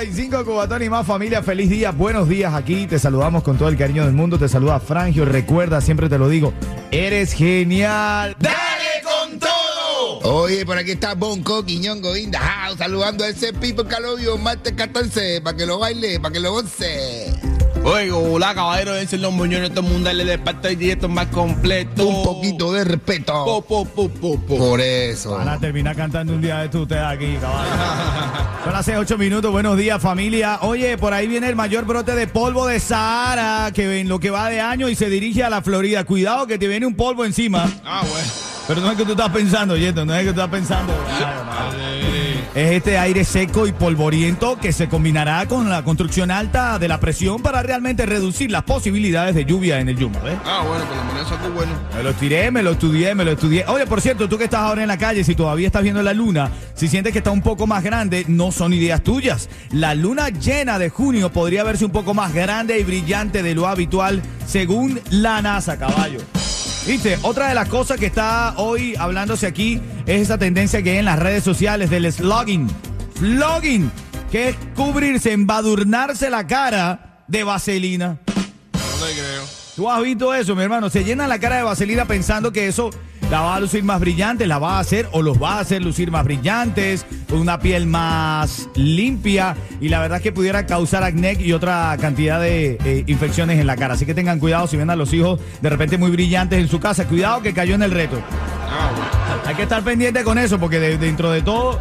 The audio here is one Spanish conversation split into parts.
qué? Rico 95 Cubatón y más familia, feliz día, buenos días aquí, te saludamos con todo el cariño del mundo, te saluda Frangio, recuerda, siempre te lo digo, eres genial. ¡Dale con todo! Oye, por aquí está Bonco the house, saludando a ese people que lo vio martes 14, para que lo baile, para que lo goce. Oiga, hola caballero, ese es los muñones todo el mundo le de parte y directo más completo. Un poquito de respeto. Po, po, po, po, po. Por eso. Van a terminar cantando un día de esto ustedes aquí, caballo. Son las 6, 8 minutos, buenos días familia. Oye, por ahí viene el mayor brote de polvo de Sahara, que en lo que va de año y se dirige a la Florida. Cuidado que te viene un polvo encima. Ah, bueno. Pero no es que tú estás pensando, Yeto, no es que tú estás pensando. Es este aire seco y polvoriento que se combinará con la construcción alta de la presión para realmente reducir las posibilidades de lluvia en el Yuma, ¿ves? Ah, bueno, por menos eso es bueno. Me lo tiré, me lo estudié, me lo estudié. Oye, por cierto, tú que estás ahora en la calle, si todavía estás viendo la luna, si sientes que está un poco más grande, no son ideas tuyas. La luna llena de junio podría verse un poco más grande y brillante de lo habitual, según la NASA, caballo. Viste, otra de las cosas que está hoy hablándose aquí es esa tendencia que hay en las redes sociales del slogging. Flogging, que es cubrirse, embadurnarse la cara de vaselina. No le creo. Tú has visto eso, mi hermano. Se llenan la cara de vaselina pensando que eso la va a lucir más brillante, la va a hacer o los va a hacer lucir más brillantes, con una piel más limpia y la verdad es que pudiera causar acné y otra cantidad de eh, infecciones en la cara. Así que tengan cuidado si ven a los hijos de repente muy brillantes en su casa. Cuidado que cayó en el reto. Hay que estar pendiente con eso porque de- dentro de todo,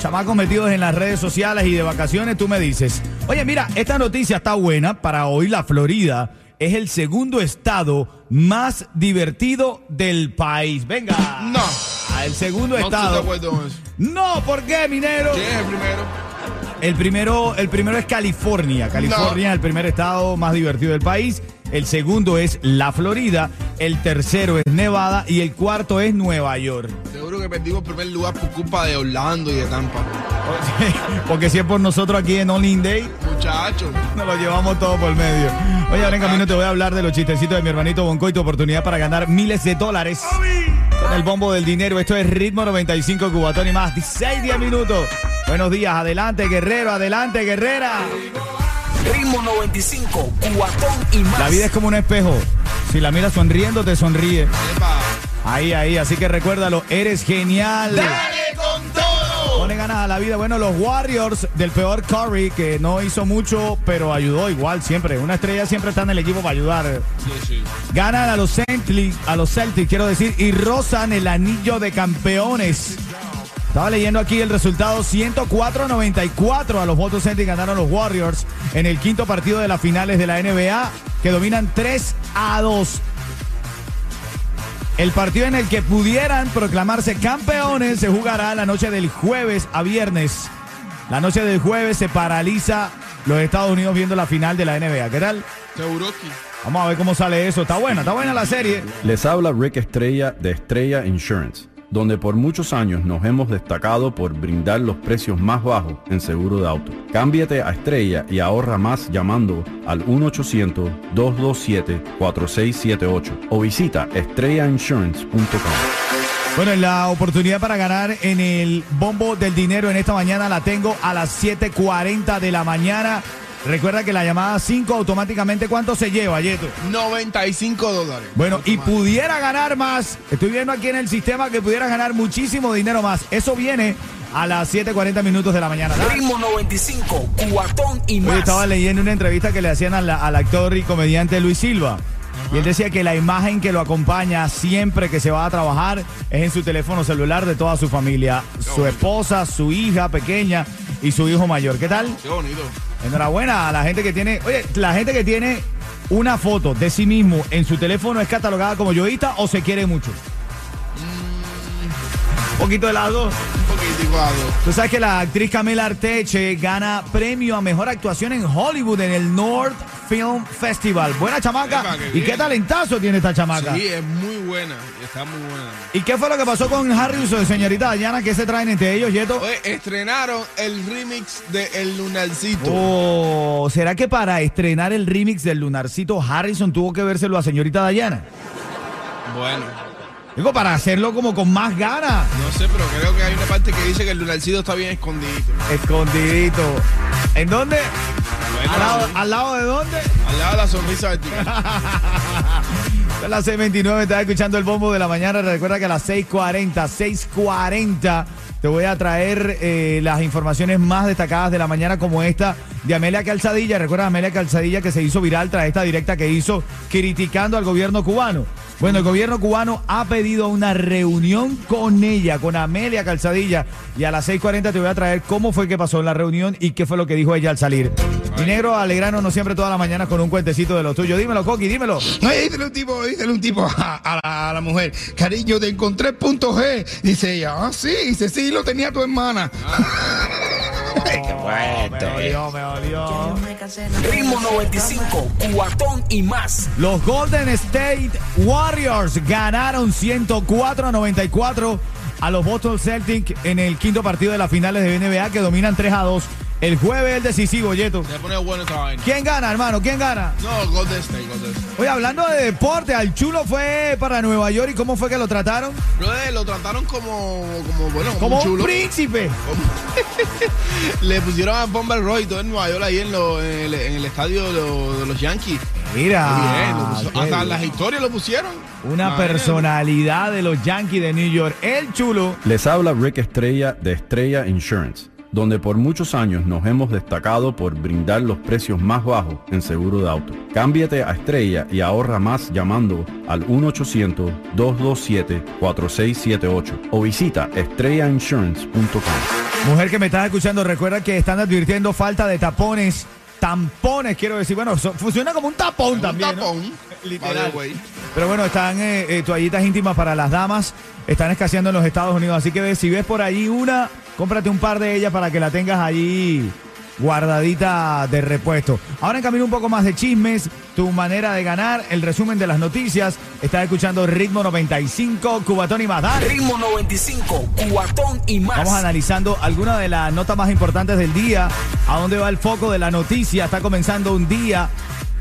chamacos metidos en las redes sociales y de vacaciones, tú me dices, oye, mira, esta noticia está buena para hoy. La Florida es el segundo estado más divertido del país. Venga. No. Ah, el segundo No estoy de estado. acuerdo con eso. No, ¿por qué, minero? ¿Quién es el primero? El primero, el primero es California. California es el primer estado más divertido del país. El segundo es la Florida. El tercero es Nevada. Y el cuarto es Nueva York. Seguro que perdimos el primer lugar por culpa de Orlando y de Tampa. Porque si es por nosotros aquí en Only Day, Muchachos. nos lo llevamos todo por medio. Oye, ahora en camino te voy a hablar de los chistecitos de mi hermanito Bonco y tu oportunidad para ganar miles de dólares. Con el bombo del dinero. Esto es Ritmo 95 Cubatón y más. 16, 10 minutos. Buenos días. Adelante, guerrero. Adelante, guerrera. Ritmo 95, cuatón y más. La vida es como un espejo. Si la miras sonriendo, te sonríe. Ahí, ahí. Así que recuérdalo. Eres genial. Ganas a la vida. Bueno, los Warriors del peor Curry, que no hizo mucho, pero ayudó igual siempre. Una estrella siempre está en el equipo para ayudar. Sí, sí. Ganan a los Celtics, a los Celtics, quiero decir, y rozan el anillo de campeones. Estaba leyendo aquí el resultado 104-94 a los votos Celtics ganaron los Warriors en el quinto partido de las finales de la NBA que dominan 3 a 2. El partido en el que pudieran proclamarse campeones se jugará la noche del jueves a viernes. La noche del jueves se paraliza los Estados Unidos viendo la final de la NBA. ¿Qué tal? Seguroski. Vamos a ver cómo sale eso. Está buena, está buena la serie. Les habla Rick Estrella de Estrella Insurance, donde por muchos años nos hemos destacado por brindar los precios más bajos en seguro de auto. Cámbiate a Estrella y ahorra más llamando al 1-800-227-4678 o visita estrellainsurance.com. Bueno, la oportunidad para ganar en el bombo del dinero en esta mañana la tengo a las 7.40 de la mañana. Recuerda que la llamada 5 automáticamente, ¿cuánto se lleva, Yeto? 95 dólares. Bueno, y pudiera ganar más. Estoy viendo aquí en el sistema que pudiera ganar muchísimo dinero más. Eso viene a las 7.40 minutos de la mañana. Ritmo 95, cuatón y Hoy más. estaba leyendo una entrevista que le hacían al, al actor y comediante Luis Silva. Y él decía que la imagen que lo acompaña siempre que se va a trabajar es en su teléfono celular de toda su familia. Su esposa, su hija pequeña y su hijo mayor. ¿Qué tal? Qué bonito. Enhorabuena a la gente que tiene. Oye, la gente que tiene una foto de sí mismo en su teléfono es catalogada como yoísta o se quiere mucho. Un poquito de las dos. Un poquitico. 5 a 2. Tú sabes que la actriz Camila Arteche gana premio a mejor actuación en Hollywood en el North Film Festival. Buena chamaca. Epa, qué ¿Y qué talentazo tiene esta chamaca? Sí, es muy buena. Está muy buena. ¿Y qué fue lo que pasó con Harrison, señorita Dayana? ¿Qué se traen entre ellos, Yeto? Oye, estrenaron el remix de El Lunarcito. Oh, ¿será que para estrenar el remix del Lunarcito Harrison tuvo que vérselo a señorita Dayana? Bueno, Digo, para hacerlo como con más ganas. no sé, pero creo que hay una parte que dice que el Lunarcito está bien escondidito. Escondidito. ¿En dónde? ¿Al lado, al lado de dónde? al lado de la sonrisa vertical. Son las 6.29, estás escuchando el bombo de la mañana. Recuerda que a las 6.40, 6.40 te voy a traer eh, las informaciones más destacadas de la mañana como esta de Amelia Calzadilla. Recuerda a Amelia Calzadilla que se hizo viral tras esta directa que hizo criticando al gobierno cubano. Bueno, el gobierno cubano ha pedido una reunión con ella, con Amelia Calzadilla. Y a las 6.40 te voy a traer cómo fue que pasó la reunión y qué fue lo que dijo ella al salir. Mi negro alegrano no siempre todas las mañanas con un cuentecito de lo tuyo. Dímelo, Coqui, dímelo. Ay, dísele un tipo, dísele un tipo a, a la, a la mujer. Cariño, te encontré punto G. Dice ella, ah, sí, dice, sí, lo tenía tu hermana. Ay, qué Me dolió, me dolió. Ritmo 95, cuatón y más. Los Golden State Warriors ganaron 104 a 94 a los Boston Celtics en el quinto partido de las finales de NBA que dominan 3 a 2. El jueves el decisivo, Yeto. Se pone bueno esta vaina. ¿Quién gana, hermano? ¿Quién gana? No, Golden State, Golden State. Oye, hablando de deporte, al chulo fue para Nueva York y cómo fue que lo trataron? Brother, lo trataron como, como bueno, como, Como un chulo. un príncipe. Le pusieron a Bomber Roy todo en Nueva York ahí en, lo- en el, en el estadio de, lo- de los Yankees. Mira, Bien, lo puso- qué hasta bien. las historias lo pusieron. una personalidad de los Yankees de New York. El chulo. Les habla Rick Estrella de Estrella Insurance, donde por muchos años nos hemos destacado por brindar los precios más bajos en seguro de auto. Cámbiate a Estrella y ahorra más llamando al 1-800-227-4678 o visita estrellainsurance.com. Mujer que me estás escuchando, recuerda que están advirtiendo falta de tapones. Tampones, quiero decir. Bueno, so- funciona como un tapón Un también. ¿no? tapón. Literal. The way. Pero bueno, están eh, eh, toallitas íntimas para las damas. Están escaseando en los Estados Unidos. Así que ve, si ves por allí una, cómprate un par de ellas para que la tengas allí guardadita de repuesto. Ahora en camino un poco más de chismes, tu manera de ganar, el resumen de las noticias. Estás escuchando Ritmo 95, Cubatón y más. Dale. Ritmo 95, cuatón y más. Vamos analizando algunas de las notas más importantes del día. ¿A dónde va el foco de la noticia? Está comenzando un día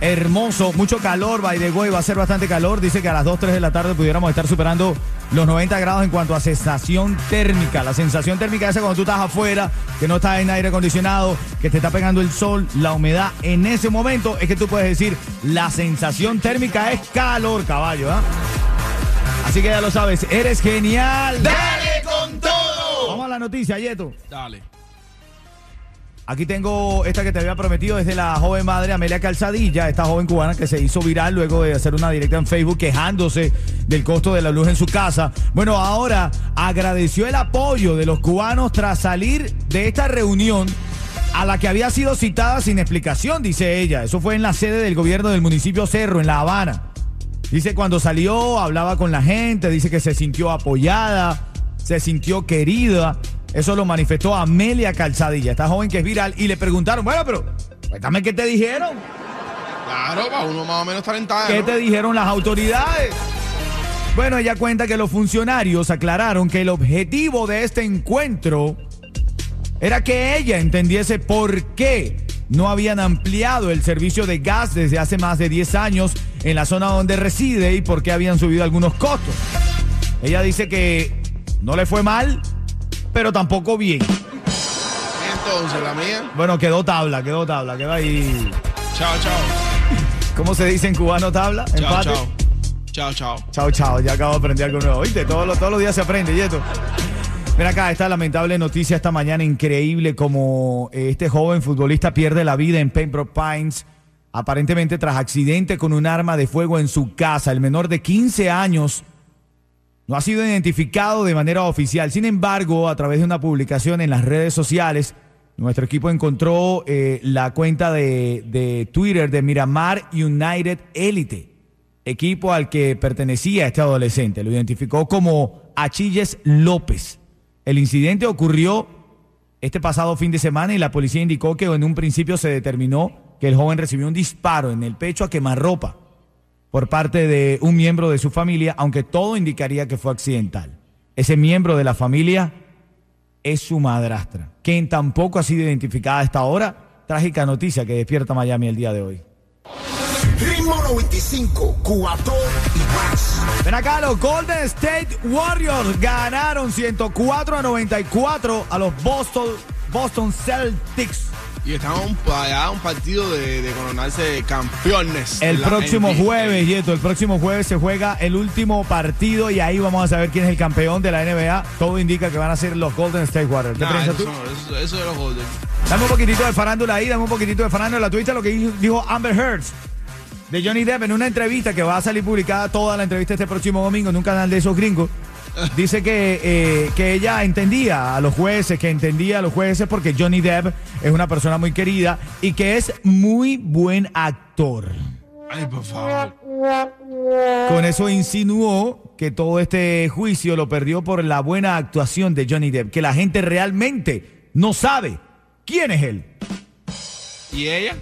hermoso, mucho calor, by the way, va a ser bastante calor. Dice que a las 2, 3 de la tarde pudiéramos estar superando los 90 grados en cuanto a sensación térmica. La sensación térmica esa cuando tú estás afuera, que no estás en aire acondicionado, que te está pegando el sol, la humedad. En ese momento es que tú puedes decir, la sensación térmica es calor, caballo, ¿ah? Así que ya lo sabes, eres genial. ¡Dale con todo! Vamos a la noticia, Yeto. Dale. Aquí tengo esta que te había prometido desde la joven madre Amelia Calzadilla, esta joven cubana que se hizo viral luego de hacer una directa en Facebook quejándose del costo de la luz en su casa. Bueno, ahora agradeció el apoyo de los cubanos tras salir de esta reunión a la que había sido citada sin explicación, dice ella. Eso fue en la sede del gobierno del municipio Cerro, en La Habana. Dice cuando salió, hablaba con la gente, dice que se sintió apoyada, se sintió querida. Eso lo manifestó Amelia Calzadilla, esta joven que es viral, y le preguntaron, bueno, pero cuéntame qué te dijeron, Claro, para uno más o menos talentada. qué ¿no? te dijeron las autoridades. Bueno, ella cuenta que los funcionarios aclararon que el objetivo de este encuentro era que ella entendiese por qué no habían ampliado el servicio de gas desde hace más de 10 años en la zona donde reside y por qué habían subido algunos costos. Ella dice que no le fue mal, pero tampoco bien. Entonces, la mía. Bueno, quedó tabla, quedó tabla, quedó ahí. Chao, chao. ¿Cómo se dice en cubano tabla? Chao, Empate. chao. Chao, chao. Chao, chao, ya acabo de aprender algo nuevo. Oíste, todos los, todos los días se aprende, y esto. Mira acá, esta lamentable noticia esta mañana, increíble, como eh, este joven futbolista pierde la vida en Pembroke Pines, aparentemente tras accidente con un arma de fuego en su casa. El menor de 15 años no ha sido identificado de manera oficial. Sin embargo, a través de una publicación en las redes sociales, nuestro equipo encontró eh, la cuenta de, de Twitter de Miramar United Elite, equipo al que pertenecía este adolescente. Lo identificó como Achilles López. El incidente ocurrió este pasado fin de semana y la policía indicó que en un principio se determinó que el joven recibió un disparo en el pecho a quemarropa por parte de un miembro de su familia, aunque todo indicaría que fue accidental. Ese miembro de la familia es su madrastra, quien tampoco ha sido identificada hasta ahora. Trágica noticia que despierta Miami el día de hoy. Ritmo 95, cuatón y más. Ven acá, los Golden State Warriors ganaron 104 a 94 a los Boston, Boston Celtics. Y estamos allá un partido de, de coronarse campeones. El próximo NBA. jueves, Yeto, el próximo jueves se juega el último partido y ahí vamos a saber quién es el campeón de la NBA. Todo indica que van a ser los Golden State Warriors. ¿Qué Nah, piensas tú? no, eso, eso de los Golden. Dame un poquitito de farándula ahí, dame un poquitito de farándula. ¿Tuviste lo que dijo- dijo Amber Heard de Johnny Depp en una entrevista que va a salir publicada toda la entrevista este próximo domingo en un canal de esos gringos? Dice que, eh, que ella entendía a los jueces, que entendía a los jueces porque Johnny Depp es una persona muy querida y que es muy buen actor. Ay, por favor. Con eso insinuó que todo este juicio lo perdió por la buena actuación de Johnny Depp, que la gente realmente no sabe quién es él. ¿Y ella?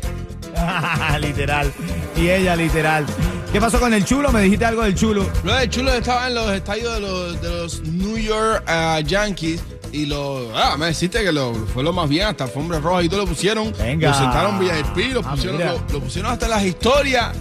literal. Y ella, literal. ¿Qué pasó con el chulo? Me dijiste algo del chulo. Lo de Chulo estaba en los estadios de los, de los New York ah, Yankees. Y lo. Ah, me deciste que lo, fue lo más bien, hasta alfombra roja y todo lo pusieron. Venga. Lo sentaron VIP, lo Ah, pusieron, lo pusieron hasta las historias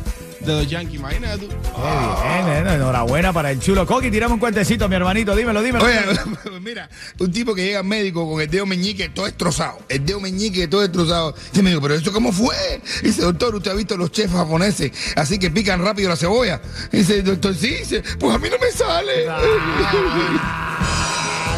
de los Yankees. Imagínate tú. Qué bien, eh, enhorabuena para el chulo. Coqui, tirame un cuentecito, mi hermanito. Dímelo, dímelo. Oye, mira, un tipo que llega al médico con el dedo meñique todo destrozado. El dedo meñique todo destrozado. Dice, me dijo, pero ¿eso cómo fue? Dice, doctor, usted ha visto los chefs japoneses, así que pican rápido la cebolla. Dice, doctor, sí, dice, pues a mí no me sale. Ah,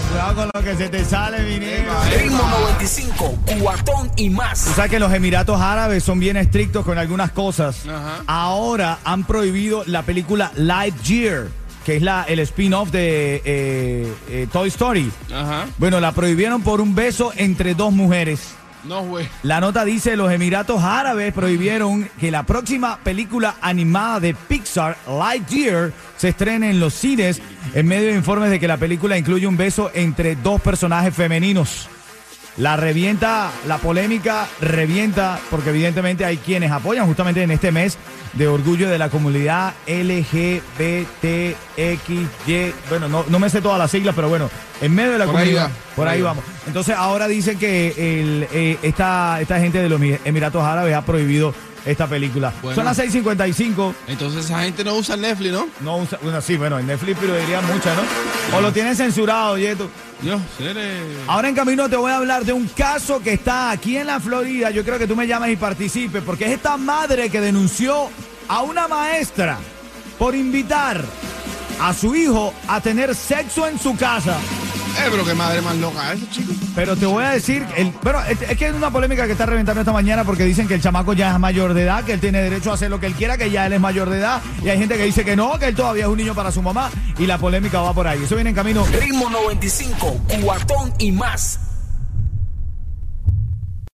cuidado con lo que se te sale, mi negro. Ritmo 95, cuatón y más. Tú sabes que los Emiratos Árabes son bien estrictos con algunas cosas. Ajá. Ahora han prohibido la película Lightyear, que es la, el spin-off de eh, eh, Toy Story. Ajá. Bueno, la prohibieron por un beso entre dos mujeres. No. La nota dice, los Emiratos Árabes prohibieron que la próxima película animada de Pixar, Lightyear, se estrene en los cines en medio de informes de que la película incluye un beso entre dos personajes femeninos. La revienta, la polémica revienta, porque evidentemente hay quienes apoyan justamente en este mes de orgullo de la comunidad LGBTXY. Bueno, no, no me sé todas las siglas, pero bueno, en medio de la Por ahí comunidad. va, por por ahí ahí va. vamos. Entonces ahora dicen que el, eh, esta, esta gente de los Emiratos Árabes ha prohibido esta película. Bueno. Son las 6.55. Entonces esa gente no usa Netflix, ¿no? No usa, bueno, sí, bueno, en Netflix pero diría muchas, ¿no? O lo tienen censurado, Yeto. Yo, seré. Ahora en camino te voy a hablar de un caso que está aquí en la Florida. Yo creo que tú me llames y participes, porque es esta madre que denunció a una maestra por invitar a su hijo a tener sexo en su casa. Eh, pero qué madre más loca eso, chicos. Pero te voy a decir, el, pero es, es que es una polémica que está reventando esta mañana porque dicen que el chamaco ya es mayor de edad, que él tiene derecho a hacer lo que él quiera, que ya él es mayor de edad. Y hay gente que dice que no, que él todavía es un niño para su mamá. Y la polémica va por ahí. Eso viene en camino. Ritmo 95, cuatón y más.